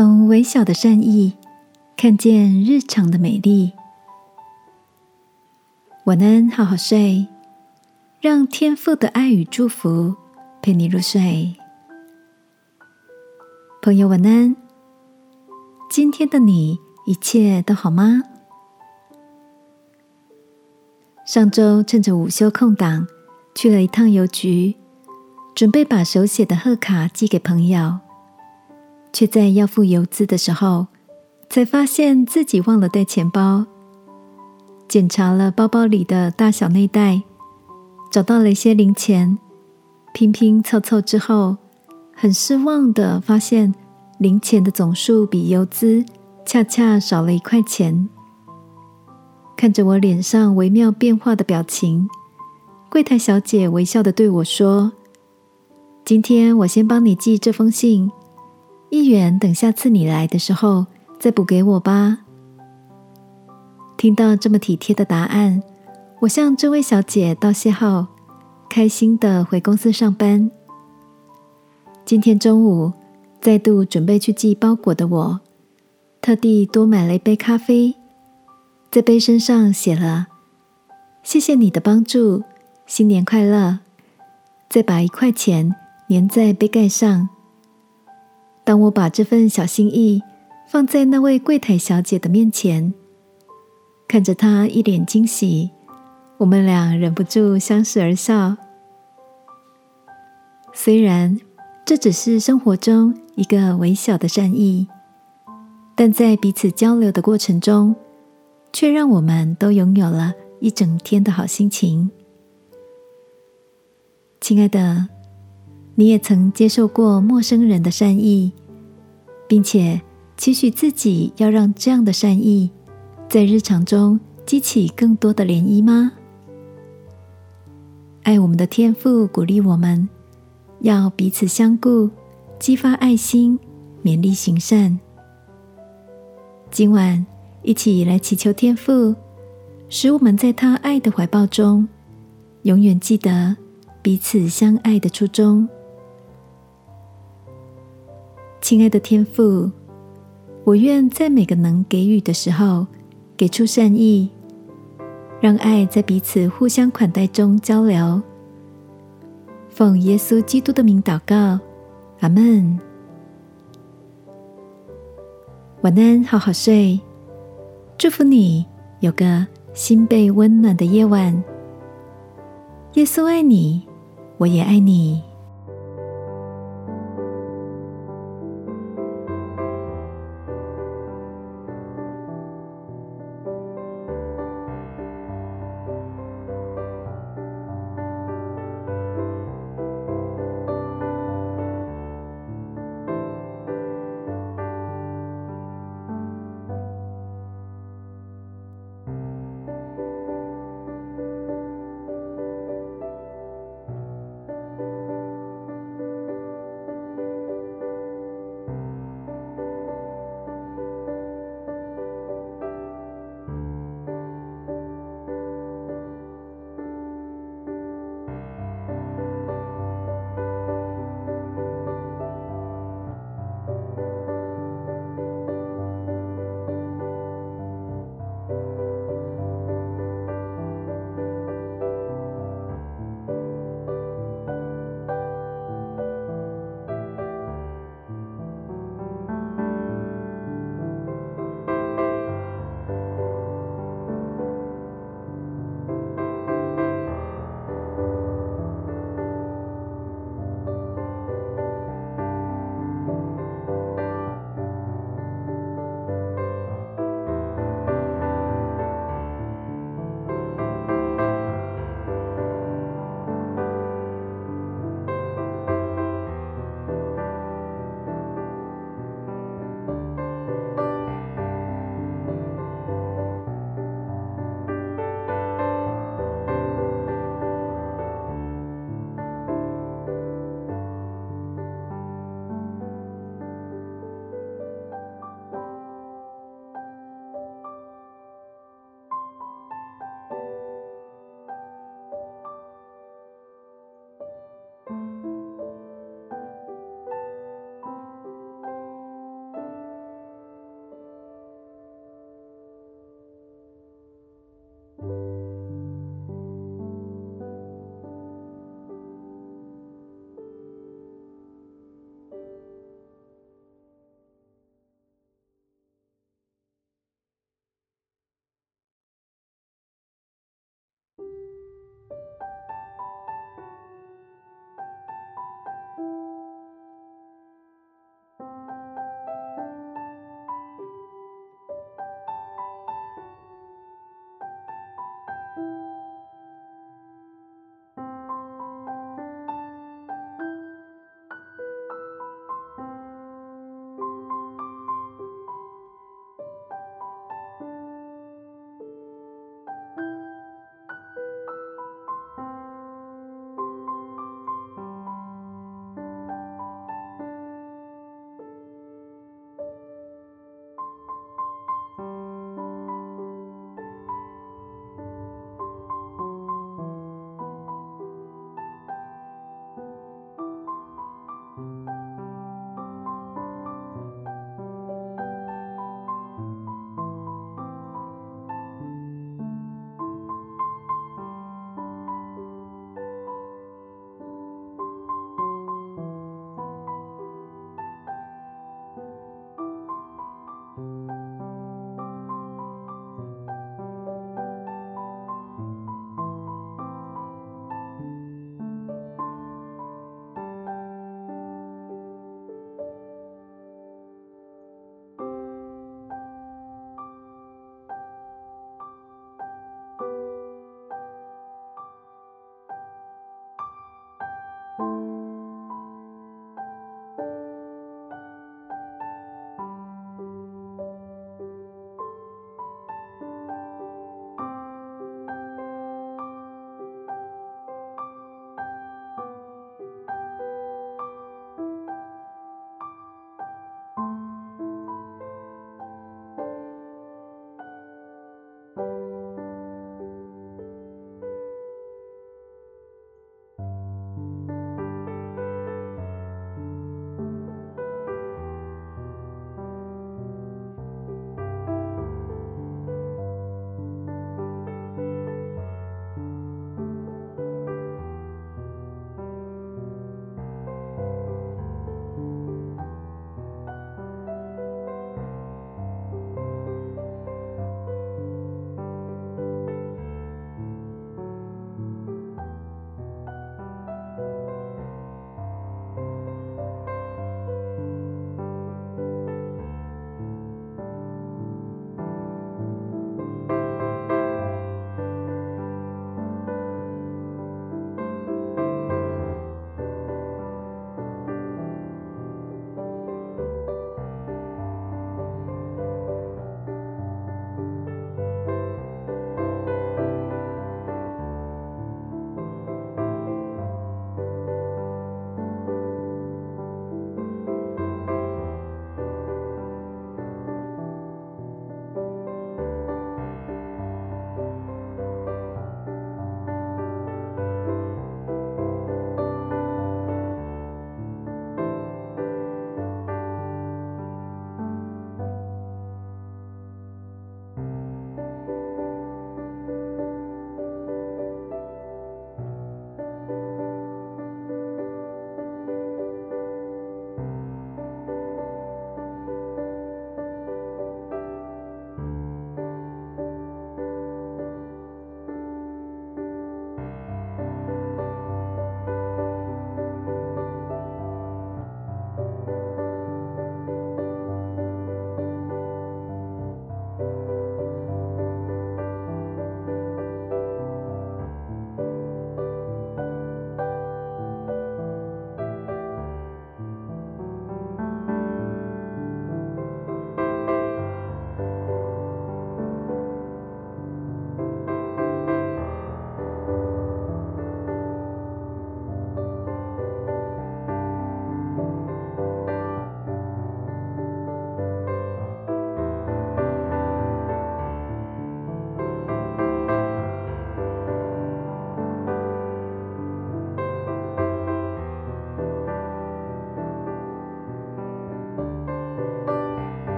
从微小的善意看见日常的美丽。晚安，好好睡，让天赋的爱与祝福陪你入睡。朋友，晚安。今天的你一切都好吗？上周趁着午休空档去了一趟邮局，准备把手写的贺卡寄给朋友。却在要付邮资的时候，才发现自己忘了带钱包。检查了包包里的大小内袋，找到了一些零钱，拼拼凑凑之后，很失望的发现零钱的总数比邮资恰恰少了一块钱。看着我脸上微妙变化的表情，柜台小姐微笑的对我说：“今天我先帮你寄这封信。”一元，等下次你来的时候再补给我吧。听到这么体贴的答案，我向这位小姐道谢后，开心的回公司上班。今天中午再度准备去寄包裹的我，特地多买了一杯咖啡，在杯身上写了“谢谢你的帮助，新年快乐”，再把一块钱粘在杯盖上。当我把这份小心意放在那位柜台小姐的面前，看着她一脸惊喜，我们俩忍不住相视而笑。虽然这只是生活中一个微小的善意，但在彼此交流的过程中，却让我们都拥有了一整天的好心情。亲爱的。你也曾接受过陌生人的善意，并且期许自己要让这样的善意在日常中激起更多的涟漪吗？爱我们的天赋鼓励我们要彼此相顾，激发爱心，勉励行善。今晚一起来祈求天赋，使我们在他爱的怀抱中，永远记得彼此相爱的初衷。亲爱的天父，我愿在每个能给予的时候，给出善意，让爱在彼此互相款待中交流。奉耶稣基督的名祷告，阿门。晚安，好好睡。祝福你有个心被温暖的夜晚。耶稣爱你，我也爱你。